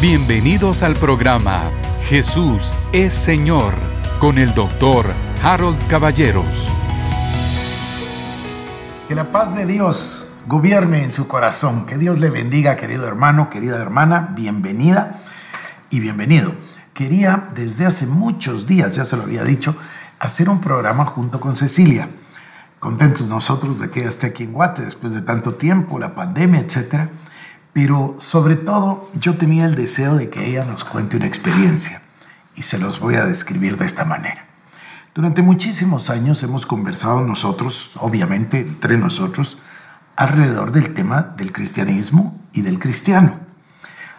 Bienvenidos al programa Jesús es Señor con el doctor Harold Caballeros. Que la paz de Dios gobierne en su corazón. Que Dios le bendiga, querido hermano, querida hermana. Bienvenida y bienvenido. Quería desde hace muchos días, ya se lo había dicho, hacer un programa junto con Cecilia. Contentos nosotros de que ella esté aquí en Guate después de tanto tiempo, la pandemia, etcétera pero sobre todo yo tenía el deseo de que ella nos cuente una experiencia y se los voy a describir de esta manera. Durante muchísimos años hemos conversado nosotros, obviamente entre nosotros, alrededor del tema del cristianismo y del cristiano.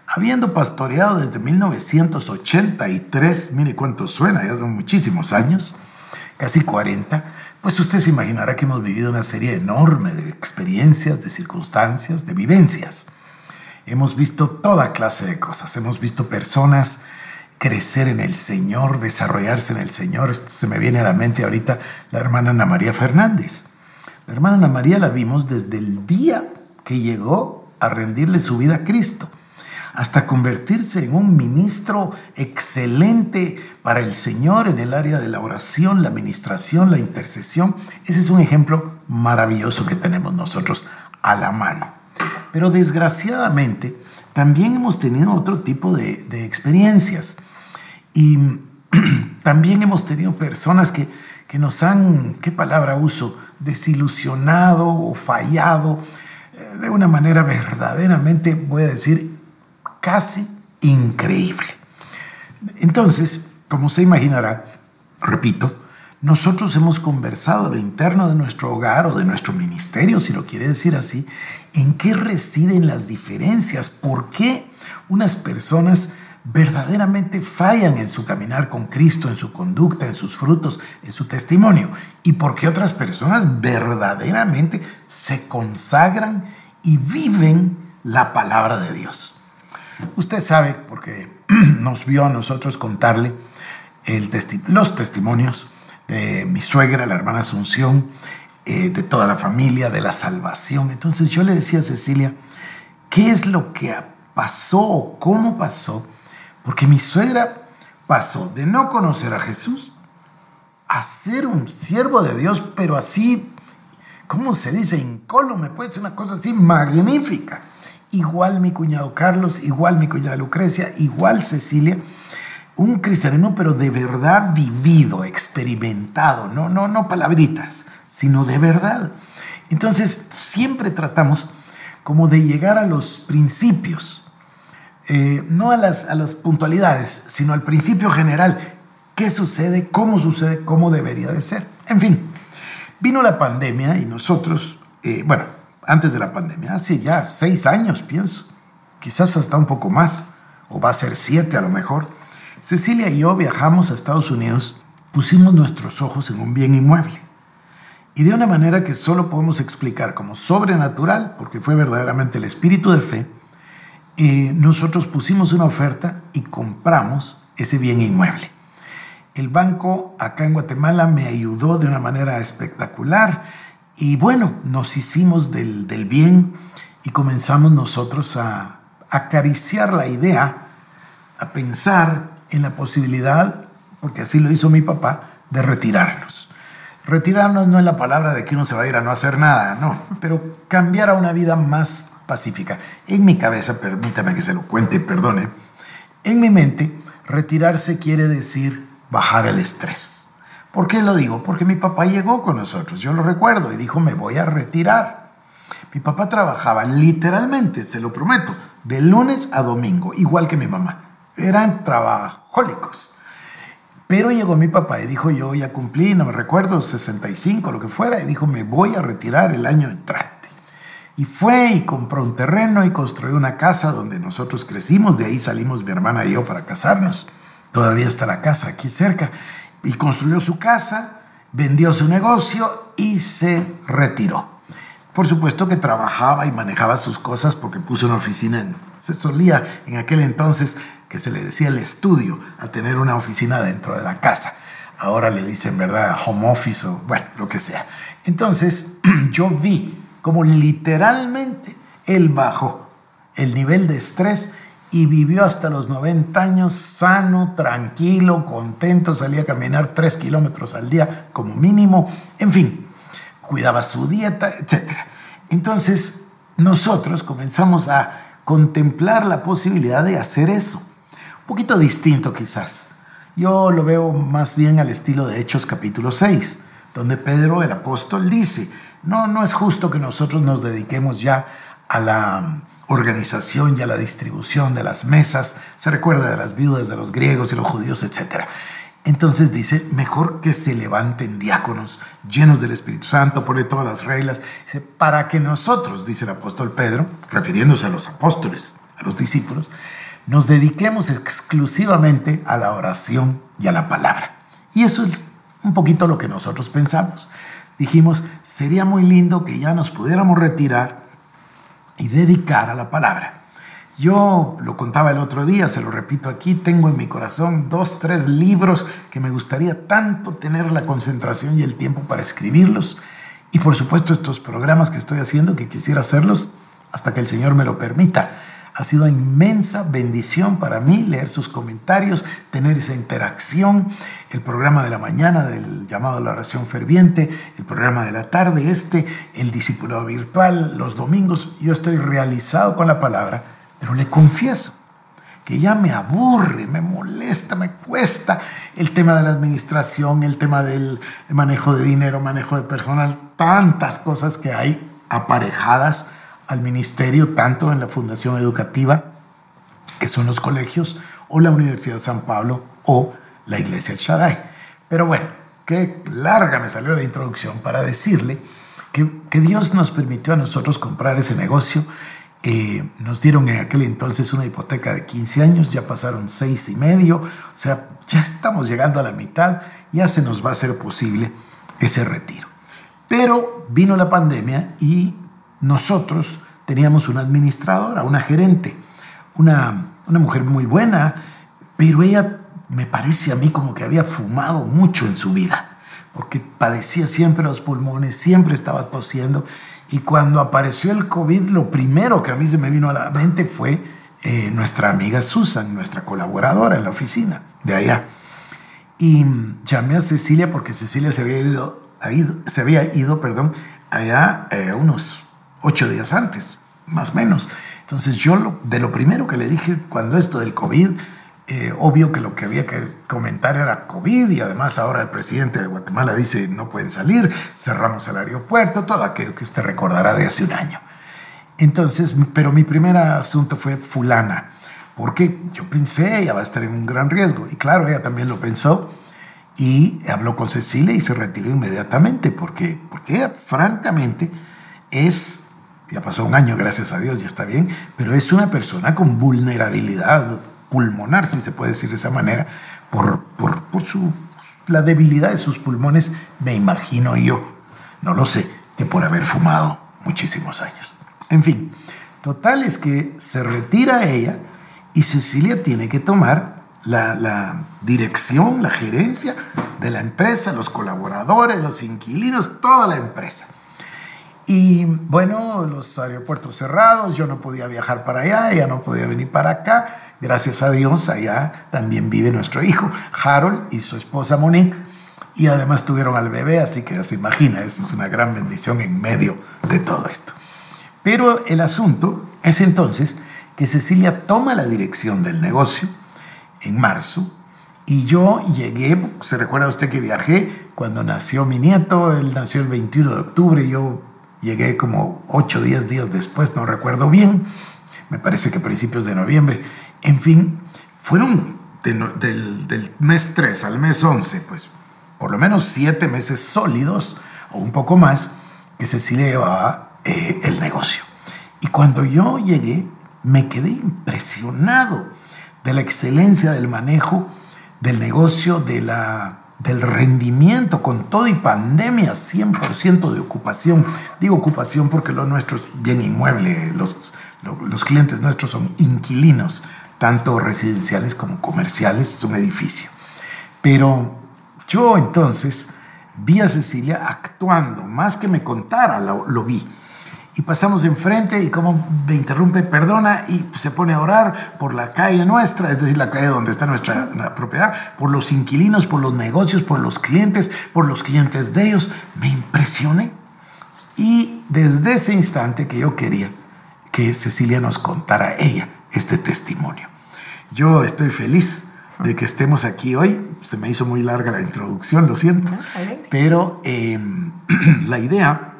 Habiendo pastoreado desde 1983, mire cuánto suena, ya son muchísimos años, casi 40, pues usted se imaginará que hemos vivido una serie enorme de experiencias, de circunstancias, de vivencias. Hemos visto toda clase de cosas. Hemos visto personas crecer en el Señor, desarrollarse en el Señor. Se me viene a la mente ahorita la hermana Ana María Fernández. La hermana Ana María la vimos desde el día que llegó a rendirle su vida a Cristo, hasta convertirse en un ministro excelente para el Señor en el área de la oración, la administración, la intercesión. Ese es un ejemplo maravilloso que tenemos nosotros a la mano. Pero desgraciadamente también hemos tenido otro tipo de, experiencias. Y también hemos tenido personas que, que nos han, ¿qué palabra uso? Desilusionado o fallado eh, de una manera verdaderamente, voy a decir, casi increíble. Entonces, como se imaginará, repito, nosotros hemos conversado a lo interno de nuestro hogar o de nuestro ministerio, si lo quiere decir así, en qué residen las diferencias, por qué unas personas verdaderamente fallan en su caminar con Cristo, en su conducta, en sus frutos, en su testimonio, y por qué otras personas verdaderamente se consagran y viven la palabra de Dios. Usted sabe, porque nos vio a nosotros contarle los testimonios, de mi suegra, la hermana Asunción, eh, de toda la familia, de la salvación. Entonces yo le decía a Cecilia, ¿qué es lo que pasó o cómo pasó? Porque mi suegra pasó de no conocer a Jesús a ser un siervo de Dios, pero así, ¿cómo se dice? Incólume, pues una cosa así magnífica. Igual mi cuñado Carlos, igual mi cuñada Lucrecia, igual Cecilia un cristianismo pero de verdad vivido, experimentado, no, no, no palabritas, sino de verdad. Entonces siempre tratamos como de llegar a los principios, eh, no a las, a las puntualidades, sino al principio general, qué sucede, cómo sucede, cómo debería de ser. En fin, vino la pandemia y nosotros, eh, bueno, antes de la pandemia, hace ya seis años pienso, quizás hasta un poco más, o va a ser siete a lo mejor, Cecilia y yo viajamos a Estados Unidos, pusimos nuestros ojos en un bien inmueble. Y de una manera que solo podemos explicar como sobrenatural, porque fue verdaderamente el espíritu de fe, eh, nosotros pusimos una oferta y compramos ese bien inmueble. El banco acá en Guatemala me ayudó de una manera espectacular y bueno, nos hicimos del, del bien y comenzamos nosotros a acariciar la idea, a pensar en la posibilidad, porque así lo hizo mi papá, de retirarnos. Retirarnos no es la palabra de que uno se va a ir a no hacer nada, no, pero cambiar a una vida más pacífica. En mi cabeza, permítame que se lo cuente, perdone, en mi mente, retirarse quiere decir bajar el estrés. ¿Por qué lo digo? Porque mi papá llegó con nosotros, yo lo recuerdo, y dijo, me voy a retirar. Mi papá trabajaba literalmente, se lo prometo, de lunes a domingo, igual que mi mamá eran trabajólicos. Pero llegó mi papá y dijo, yo ya cumplí, no me recuerdo, 65, lo que fuera, y dijo, me voy a retirar el año entrante. Y fue y compró un terreno y construyó una casa donde nosotros crecimos, de ahí salimos mi hermana y yo para casarnos. Todavía está la casa aquí cerca. Y construyó su casa, vendió su negocio y se retiró. Por supuesto que trabajaba y manejaba sus cosas porque puso una oficina en, se solía en aquel entonces que se le decía el estudio, a tener una oficina dentro de la casa. Ahora le dicen, ¿verdad? Home office o bueno, lo que sea. Entonces yo vi como literalmente él bajó el nivel de estrés y vivió hasta los 90 años sano, tranquilo, contento, salía a caminar 3 kilómetros al día como mínimo, en fin, cuidaba su dieta, etc. Entonces, nosotros comenzamos a contemplar la posibilidad de hacer eso. Poquito distinto quizás. Yo lo veo más bien al estilo de Hechos capítulo 6, donde Pedro el apóstol dice, no, no es justo que nosotros nos dediquemos ya a la organización y a la distribución de las mesas. Se recuerda de las viudas de los griegos y los judíos, etc. Entonces dice, mejor que se levanten diáconos llenos del Espíritu Santo, pone todas las reglas, dice, para que nosotros, dice el apóstol Pedro, refiriéndose a los apóstoles, a los discípulos, nos dediquemos exclusivamente a la oración y a la palabra. Y eso es un poquito lo que nosotros pensamos. Dijimos, sería muy lindo que ya nos pudiéramos retirar y dedicar a la palabra. Yo lo contaba el otro día, se lo repito aquí, tengo en mi corazón dos, tres libros que me gustaría tanto tener la concentración y el tiempo para escribirlos. Y por supuesto estos programas que estoy haciendo, que quisiera hacerlos hasta que el Señor me lo permita. Ha sido inmensa bendición para mí leer sus comentarios, tener esa interacción, el programa de la mañana del llamado a la oración ferviente, el programa de la tarde este, el discipulado virtual, los domingos. Yo estoy realizado con la palabra pero le confieso que ya me aburre, me molesta, me cuesta el tema de la administración, el tema del manejo de dinero, manejo de personal, tantas cosas que hay aparejadas al ministerio, tanto en la Fundación Educativa, que son los colegios, o la Universidad de San Pablo, o la Iglesia El Shaddai. Pero bueno, qué larga me salió la introducción para decirle que, que Dios nos permitió a nosotros comprar ese negocio eh, nos dieron en aquel entonces una hipoteca de 15 años, ya pasaron seis y medio, o sea, ya estamos llegando a la mitad, ya se nos va a hacer posible ese retiro. Pero vino la pandemia y nosotros teníamos una administradora, una gerente, una, una mujer muy buena, pero ella me parece a mí como que había fumado mucho en su vida, porque padecía siempre los pulmones, siempre estaba tosiendo y cuando apareció el COVID, lo primero que a mí se me vino a la mente fue eh, nuestra amiga Susan, nuestra colaboradora en la oficina de allá. Y llamé a Cecilia porque Cecilia se había ido, se había ido perdón, allá eh, unos ocho días antes, más o menos. Entonces yo de lo primero que le dije cuando esto del COVID eh, obvio que lo que había que comentar era COVID y además ahora el presidente de Guatemala dice no pueden salir, cerramos el aeropuerto, todo aquello que usted recordará de hace un año. Entonces, pero mi primer asunto fue fulana, porque yo pensé, ella va a estar en un gran riesgo. Y claro, ella también lo pensó y habló con Cecilia y se retiró inmediatamente, porque, porque ella francamente es, ya pasó un año, gracias a Dios, ya está bien, pero es una persona con vulnerabilidad pulmonar, si se puede decir de esa manera, por, por, por su, la debilidad de sus pulmones, me imagino yo, no lo sé, que por haber fumado muchísimos años. En fin, total es que se retira ella y Cecilia tiene que tomar la, la, dirección, la gerencia de la empresa, los colaboradores, los inquilinos, toda la empresa. Y bueno, los aeropuertos cerrados, yo no podía viajar para allá, ella no podía venir para acá. Gracias a Dios, allá también vive nuestro hijo, Harold, y su esposa Monique, y además tuvieron al bebé, así que se imagina, es una gran bendición en medio de todo esto. Pero el asunto es entonces que Cecilia toma la dirección del negocio en marzo, y yo llegué, se recuerda usted que viajé cuando nació mi nieto, él nació el 21 de octubre, yo llegué como 8 o 10 días después, no recuerdo bien, me parece que principios de noviembre, en fin, fueron del, mes 3 al mes 11, pues por lo menos siete meses sólidos o un poco más que Cecilia llevaba eh, el negocio. Y cuando yo llegué, me quedé impresionado de la excelencia del manejo del negocio, de la, del rendimiento, con todo y pandemia, 100% de ocupación. Digo ocupación porque lo nuestro es bien inmueble, los, los clientes nuestros son inquilinos tanto residenciales como comerciales, es un edificio. Pero yo entonces vi a Cecilia actuando, más que me contara, lo, vi. Y pasamos enfrente y como me interrumpe, perdona y se pone a orar por la calle nuestra, es decir, la calle donde está nuestra propiedad, por los inquilinos, por los negocios, por los clientes, por los clientes de ellos. Me impresioné. Y desde ese instante que yo quería que Cecilia nos contara ella este testimonio. Yo estoy feliz de que estemos aquí hoy. Se me hizo muy larga la introducción, lo siento. Pero em, la idea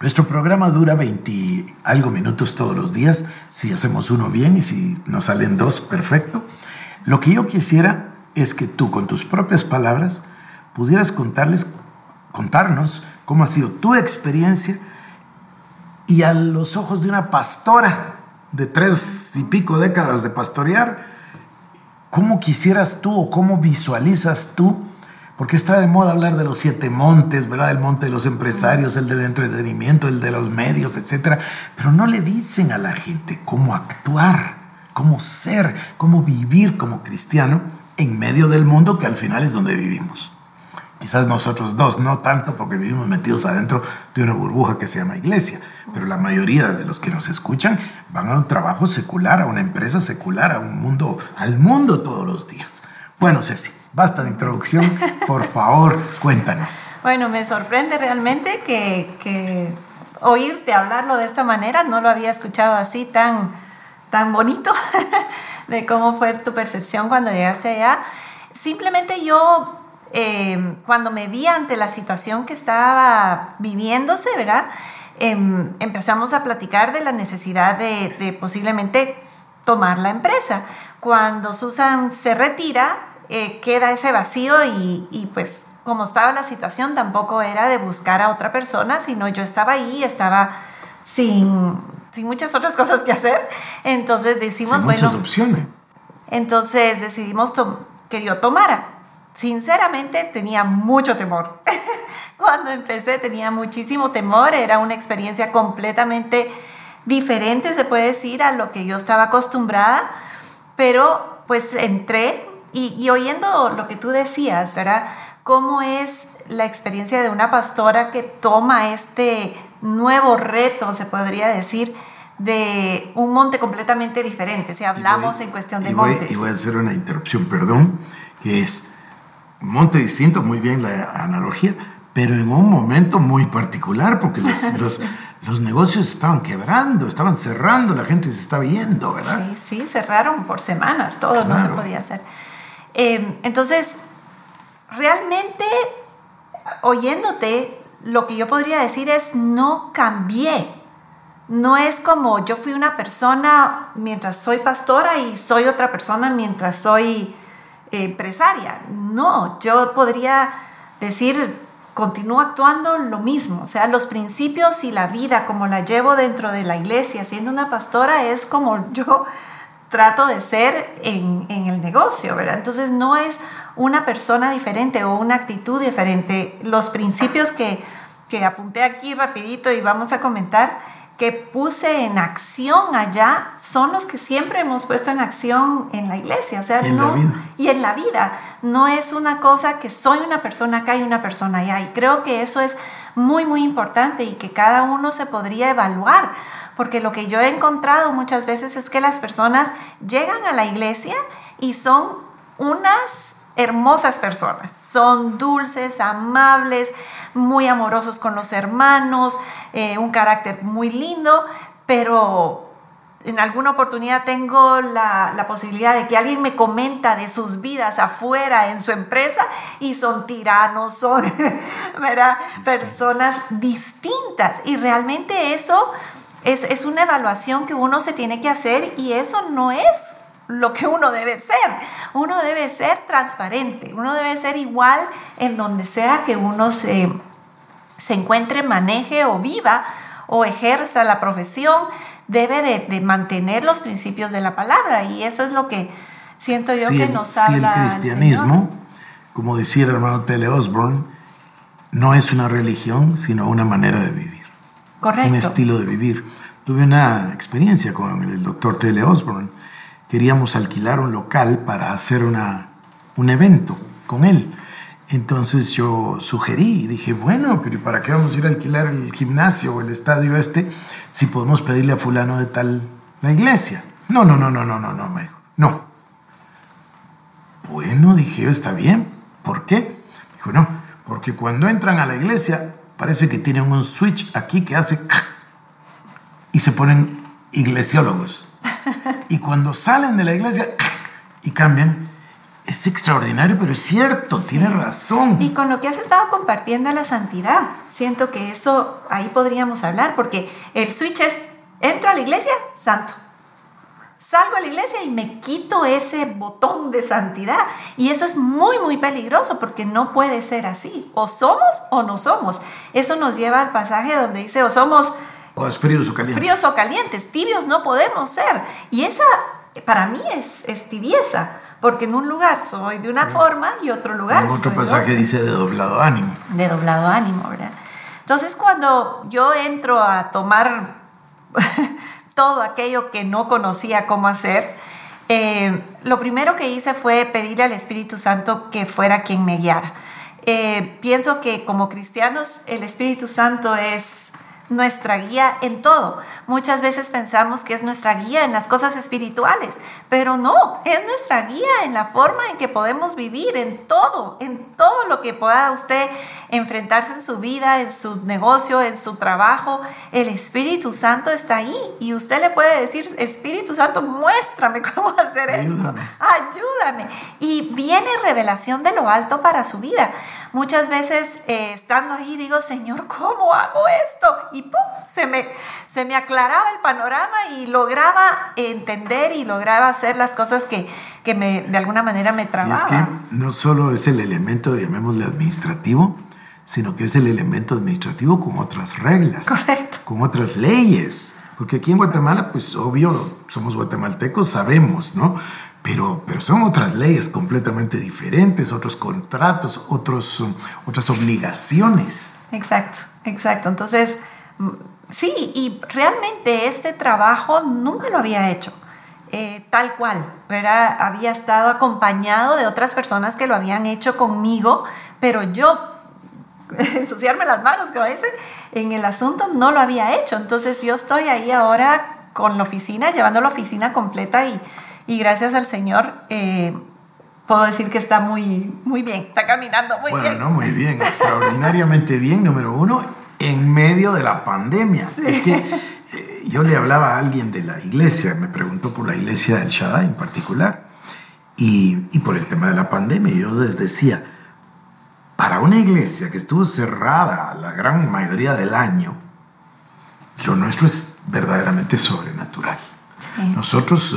nuestro programa dura 20 algo minutos todos los días, si hacemos uno bien y si nos salen dos, perfecto. Lo que yo quisiera es que tú con tus propias palabras pudieras contarles, contarnos cómo ha sido tu experiencia y a los ojos de una pastora de tres y pico décadas de pastorear, ¿cómo quisieras tú o cómo visualizas tú porque está de moda hablar de los siete montes, ¿verdad? El monte de los empresarios, el del entretenimiento, el de los medios, etc. Pero no le dicen a la gente cómo actuar, cómo ser, cómo vivir como cristiano en medio del mundo que al final es donde vivimos. Quizás nosotros dos, no tanto porque vivimos metidos adentro de una burbuja que se llama iglesia, pero la mayoría de los que nos escuchan van a un trabajo secular, a una empresa secular, a un mundo, al mundo todos los días. Bueno, Ceci, Basta de introducción, por favor, cuéntanos. Bueno, me sorprende realmente que, oírte hablarlo de esta manera, no lo había escuchado así tan, tan bonito, de cómo fue tu percepción cuando llegaste allá. Simplemente yo, em, cuando me vi ante la situación que estaba viviéndose, ¿verdad? Em, empezamos a platicar de la necesidad de posiblemente tomar la empresa. Cuando Susan se retira, eh, queda ese vacío y, pues como estaba la situación tampoco era de buscar a otra persona, sino yo estaba ahí, estaba sin, sin muchas otras cosas que hacer. Entonces decimos, bueno... Muchas opciones. Entonces decidimos que yo tomara. Sinceramente tenía mucho temor. Cuando empecé tenía muchísimo temor, era una experiencia completamente diferente, se puede decir, a lo que yo estaba acostumbrada, pero pues entré, y, oyendo lo que tú decías, ¿verdad? ¿Cómo es la experiencia de una pastora que toma este nuevo reto, se podría decir, de un monte completamente diferente, si hablamos en cuestión de montes. Y voy a hacer una interrupción, perdón, que es un monte distinto, muy bien la analogía, pero en un momento muy particular, porque los, los, negocios estaban quebrando, estaban cerrando, la gente se estaba yendo, ¿verdad? Sí, sí, cerraron por semanas, todo no se podía hacer. Em, entonces, realmente, oyéndote, lo que yo podría decir es, no cambié. No es como yo fui una persona mientras soy pastora y soy otra persona mientras soy eh, empresaria. No, yo podría decir, continúo actuando lo mismo. O sea, los principios y la vida como la llevo dentro de la iglesia, siendo una pastora, es como yo trato de ser en, el negocio, ¿verdad? Entonces no es una persona diferente o una actitud diferente. Los principios que, que apunté aquí rapidito y vamos a comentar, que puse en acción allá, son los que siempre hemos puesto en acción en la iglesia. O sea, en la vida. Y en la vida. No es una cosa que soy una persona acá y una persona allá. Y creo que eso es muy, muy importante y que cada uno se podría evaluar porque lo que yo he encontrado muchas veces es que las personas llegan a la iglesia y son unas hermosas personas, son dulces, amables, muy amorosos con los hermanos, eh, un carácter muy lindo, pero en alguna oportunidad tengo la, la, posibilidad de que alguien me comenta de sus vidas afuera en su empresa y son tiranos, son ¿verdad? personas distintas. Y realmente eso es, una evaluación que uno se tiene que hacer y eso no es lo que uno debe ser. Uno debe ser transparente, uno debe ser igual en donde sea que uno se, se encuentre, maneje o viva o ejerza la profesión, debe de, mantener los principios de la palabra y eso es lo que siento yo que nos habla. Si el cristianismo, como decía el hermano Tele Osborne, no es una religión, sino una manera de vivir. Correcto. Un estilo de vivir. Tuve una experiencia con el doctor Tele Osborne. Queríamos alquilar un local para hacer una, un evento con él. Entonces yo sugerí y dije, bueno, pero ¿y para qué vamos a ir a alquilar el gimnasio o el estadio este si podemos pedirle a fulano de tal la iglesia? No, no, no, no, no, no, no, me dijo. No. Bueno, dije está bien. ¿Por qué? Dijo, no, porque cuando entran a la iglesia parece que tienen un switch aquí que hace y se ponen iglesiólogos. Y cuando salen de la iglesia y cambian, es extraordinario, pero es cierto, tiene razón. Y con lo que has estado compartiendo la santidad, siento que eso ahí podríamos hablar, porque el switch es, entro a la iglesia, santo. Salgo a la iglesia y me quito ese botón de santidad. Y eso es muy, muy peligroso porque no puede ser así. O somos o no somos. Eso nos lleva al pasaje donde dice, o somos... O es fríos o calientes. Fríos o calientes. Tibios no podemos ser. Y esa, para mí, es, es tibieza porque en un lugar soy de una forma y otro lugar. En otro pasaje dice de doblado ánimo. De doblado ánimo, ¿verdad? Entonces cuando yo entro a tomar todo aquello que no conocía cómo hacer, eh, lo primero que hice fue pedirle al Espíritu Santo que fuera quien me guiara. Eh, pienso que como cristianos el Espíritu Santo es nuestra guía en todo. Muchas veces pensamos que es nuestra guía en las cosas espirituales, pero no, es nuestra guía en la forma en que podemos vivir, en todo, en todo lo que pueda usted enfrentarse en su vida, en su negocio, en su trabajo. El Espíritu Santo está ahí y usted le puede decir, Espíritu Santo, muéstrame cómo hacer esto, ayúdame. Y viene revelación de lo alto para su vida. Muchas veces eh, estando ahí digo, Señor, ¿cómo hago esto? Y ¡pum! Se me, se me aclaraba el panorama y lograba entender y lograba hacer las cosas que, que me, de alguna manera me trababan. es que no solo es el elemento, llamémosle administrativo, sino que es el elemento administrativo con otras reglas, Correcto. con otras leyes. Porque aquí en Guatemala, pues obvio, somos guatemaltecos, sabemos, ¿no? Pero, pero son otras leyes completamente diferentes, otros contratos, otros, otras obligaciones. Exacto, exacto. Entonces, mm, sí, y realmente este trabajo nunca lo había hecho. Eh, tal cual, ¿verdad? Había estado acompañado de otras personas que lo habían hecho conmigo, pero yo ensuciarme las manos, como dicen, en el asunto no lo había hecho. Entonces yo estoy ahí ahora con la oficina, llevando la oficina completa y, y gracias al Señor eh, puedo decir que está muy, muy bien, está caminando muy bueno, bien. no, muy bien, extraordinariamente bien, número uno, en medio de la pandemia. Es que eh, yo le hablaba a alguien de la iglesia, me preguntó por la iglesia del Shaddai en particular, y, y por el tema de la pandemia, yo les decía, para una iglesia que estuvo cerrada la gran mayoría del año, lo nuestro es verdaderamente sobrenatural. Sí. Nosotros...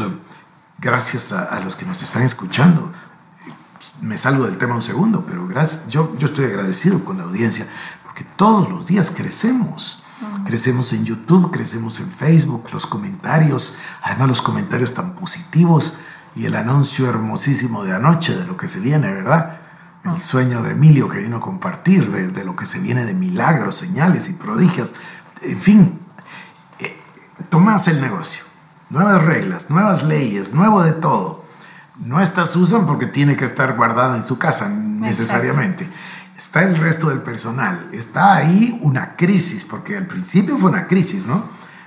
gracias a, a, los que nos están escuchando. Me salgo del tema un segundo, pero gracias, yo, yo estoy agradecido con la audiencia porque todos los días crecemos. Crecemos en YouTube, crecemos en Facebook, los comentarios, además los comentarios tan positivos y el anuncio hermosísimo de anoche de lo que se viene, ¿verdad? El uh-huh. sueño de Emilio que vino a compartir, de, de, lo que se viene de milagros, señales y prodigios. En fin, eh, tomás el negocio nuevas reglas, nuevas leyes, nuevo de todo. No está Susan porque tiene que estar guardada en su casa necesariamente. Exacto. Está el resto del personal. Está ahí una crisis, porque al principio fue una crisis, ¿no?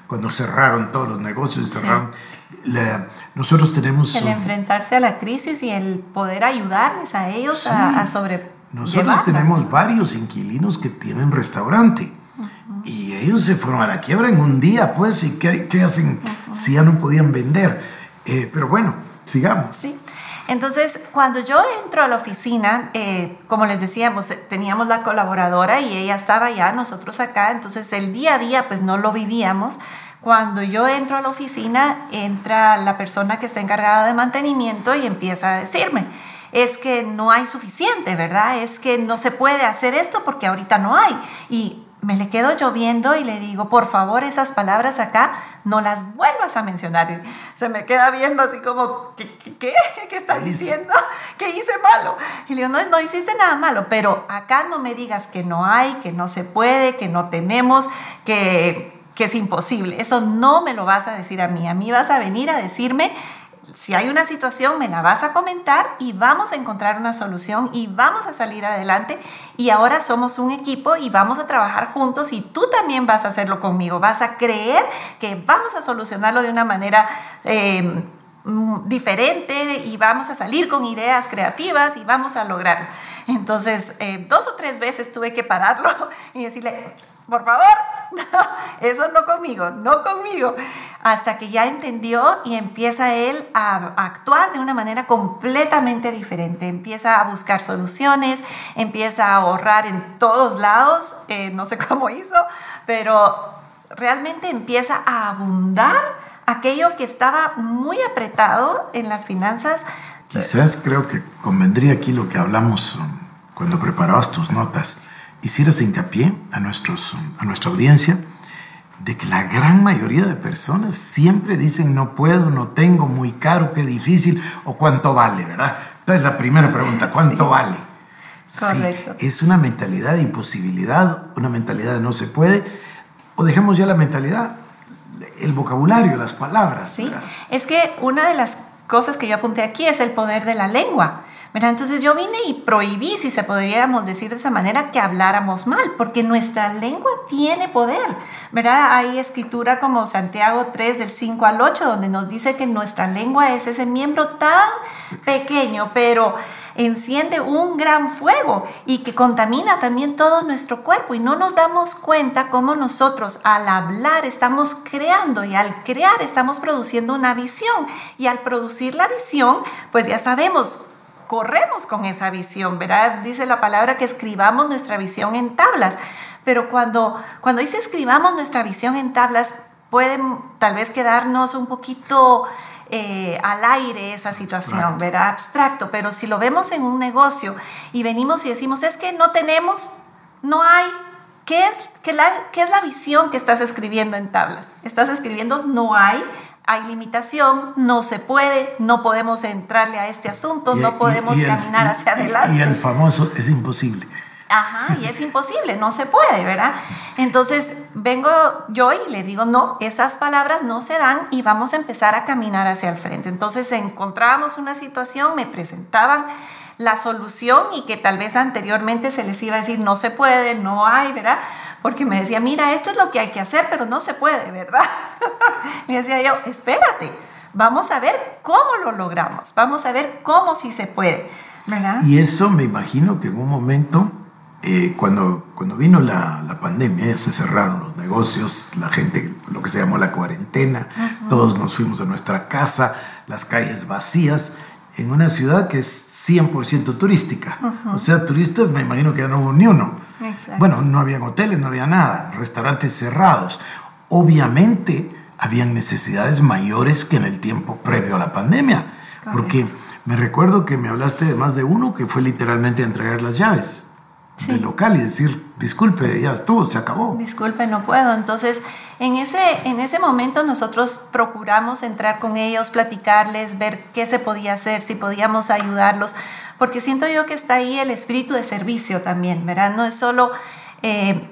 Cuando cerraron todos los negocios, cerraron... Sí. La, nosotros tenemos... El enfrentarse a la crisis y el poder ayudarles a ellos sí. a, a sobre... Nosotros tenemos varios inquilinos que tienen restaurante. Y ellos se fueron a la quiebra en un día, pues, ¿y qué, qué hacen -huh. si ya no podían vender? Eh, pero bueno, sigamos. Sí. Entonces, cuando yo entro a la oficina, eh, como les decíamos, teníamos la colaboradora y ella estaba allá, nosotros acá, entonces el día a día pues no lo vivíamos. Cuando yo entro a la oficina, entra la persona que está encargada de mantenimiento y empieza a decirme, es que no hay suficiente, ¿verdad? Es que no se puede hacer esto porque ahorita no hay. Y me le quedo lloviendo y le digo, por favor, esas palabras acá no las vuelvas a mencionar. Y se me queda viendo así como, ¿qué, qué, qué? ¿Qué estás diciendo? ¿Qué hice malo? Y le digo, no, no hiciste nada malo, pero acá no me digas que no hay, que no se puede, que no tenemos, que, que es imposible. Eso no me lo vas a decir a mí. A mí vas a venir a decirme si hay una situación, me la vas a comentar y vamos a encontrar una solución y vamos a salir adelante. Y ahora somos un equipo y vamos a trabajar juntos y tú también vas a hacerlo conmigo. Vas a creer que vamos a solucionarlo de una manera... Eh, mm, diferente y vamos a salir con ideas creativas y vamos a lograrlo. Entonces, eh, dos o tres veces tuve que pararlo y decirle, por favor, eso no conmigo, no conmigo. Hasta que ya entendió y empieza él a, actuar de una manera completamente diferente. Empieza a buscar soluciones, empieza a ahorrar en todos lados, eh, no sé cómo hizo, pero realmente empieza a abundar aquello que estaba muy apretado en las finanzas. Quizás creo que convendría aquí lo que hablamos um, cuando preparabas tus notas hicieras hincapié a, nuestros, a nuestra audiencia de que la gran mayoría de personas siempre dicen no puedo, no tengo, muy caro, qué difícil o cuánto vale, ¿verdad? Entonces la primera pregunta, ¿cuánto vale? Correcto. Sí, es una mentalidad de imposibilidad, una mentalidad de no se puede, o dejemos ya la mentalidad, el vocabulario, las palabras. Sí, es que una de las cosas que yo apunté aquí es el poder de la lengua. Entonces yo vine y prohibí, si se podríamos decir de esa manera, que habláramos mal, porque nuestra lengua tiene poder. ¿verdad? Hay escritura como Santiago 3 del 5 al 8, donde nos dice que nuestra lengua es ese miembro tan pequeño, pero enciende un gran fuego y que contamina también todo nuestro cuerpo y no nos damos cuenta cómo nosotros al hablar estamos creando y al crear estamos produciendo una visión y al producir la visión pues ya sabemos corremos con esa visión, ¿verdad? Dice la palabra que escribamos nuestra visión en tablas, pero cuando, cuando dice escribamos nuestra visión en tablas, pueden tal vez quedarnos un poquito eh, al aire esa situación, ¿verdad? Abstracto, pero si lo vemos en un negocio y venimos y decimos, es que no tenemos, no hay, ¿qué es, qué la, qué es la visión que estás escribiendo en tablas? Estás escribiendo, no hay, hay limitación, no se puede, no podemos entrarle a este asunto, no podemos caminar hacia adelante. Y el famoso es imposible. Ajá, y es imposible, no se puede, ¿verdad? Entonces vengo yo y le digo, no, esas palabras no se dan y vamos a empezar a caminar hacia el frente. Entonces encontrábamos una situación, me presentaban la solución y que tal vez anteriormente se les iba a decir no se puede, no hay, ¿verdad? Porque me decía, mira, esto es lo que hay que hacer, pero no se puede, ¿verdad? y decía yo, espérate, vamos a ver cómo lo logramos, vamos a ver cómo sí se puede, ¿verdad? Y eso me imagino que en un momento, eh, cuando, cuando vino la, la, pandemia, se cerraron los negocios, la gente, lo que se llamó la cuarentena, todos nos fuimos a nuestra casa, las calles vacías, en una ciudad que es 100% turística. O sea, turistas me imagino que ya no hubo ni uno. Bueno, no habían hoteles, no había nada, restaurantes cerrados. Obviamente habían necesidades mayores que en el tiempo previo a la pandemia. Porque me recuerdo que me hablaste de más de uno que fue literalmente a entregar las llaves del local y decir, disculpe, ya estuvo, se acabó. Disculpe, no puedo. Entonces, en ese, en ese momento nosotros procuramos entrar con ellos, platicarles, ver qué se podía hacer, si podíamos ayudarlos, porque siento yo que está ahí el espíritu de servicio también, ¿verdad? No es solo... Eh,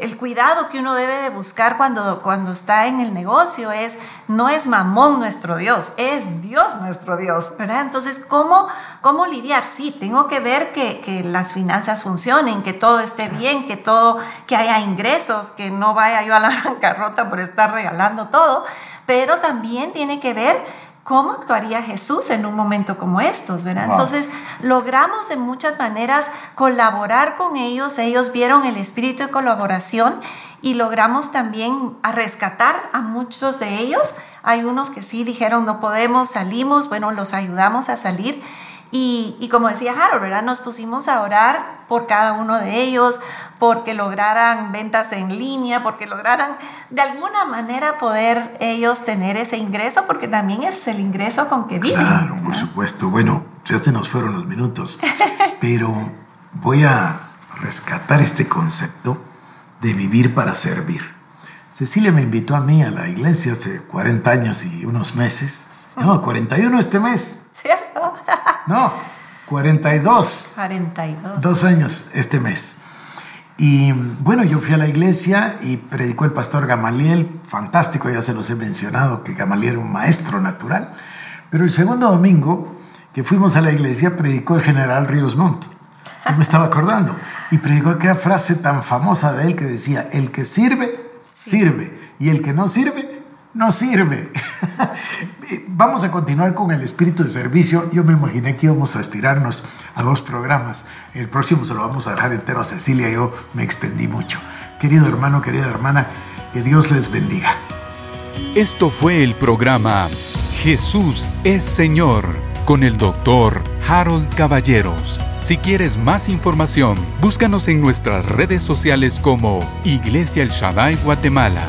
el cuidado que uno debe de buscar cuando, cuando está en el negocio es, no es mamón nuestro Dios, es Dios nuestro Dios, ¿verdad? Entonces, ¿cómo, cómo lidiar? Sí, tengo que ver que, que, las finanzas funcionen, que todo esté bien, que todo, que haya ingresos, que no vaya yo a la bancarrota por estar regalando todo, pero también tiene que ver ¿Cómo actuaría Jesús en un momento como estos? ¿verdad? Entonces, logramos de muchas maneras colaborar con ellos, ellos vieron el espíritu de colaboración y logramos también a rescatar a muchos de ellos. Hay unos que sí dijeron no podemos, salimos, bueno, los ayudamos a salir y, como decía Harold, ¿verdad? Nos pusimos a orar por cada uno de ellos, porque lograran ventas en línea, porque lograran de alguna manera poder ellos tener ese ingreso, porque también es el ingreso con que viven. Claro, por supuesto. Bueno, ya se nos fueron los minutos, pero voy a rescatar este concepto de vivir para servir. Cecilia me invitó a mí a la iglesia hace 40 años y unos meses. No, 41 este mes. ¿Cierto? No, 42. 42. Dos años este mes. Y bueno, yo fui a la iglesia y predicó el pastor Gamaliel, fantástico, ya se los he mencionado, que Gamaliel era un maestro natural, Pero el segundo domingo que fuimos a la iglesia predicó el general Ríos Montt. Yo me estaba acordando. Y predicó aquella frase tan famosa de él que decía, el que sirve, sirve. Y el que no sirve, no sirve. Vamos a continuar con el espíritu de servicio. Yo me imaginé que íbamos a estirarnos a dos programas. El próximo se lo vamos a dejar entero a Cecilia. Yo me extendí mucho. Querido hermano, querida hermana, que Dios les bendiga. Esto fue el programa Jesús es Señor con el doctor Harold Caballeros. Si quieres más información, búscanos en nuestras redes sociales como Iglesia El Shaddai Guatemala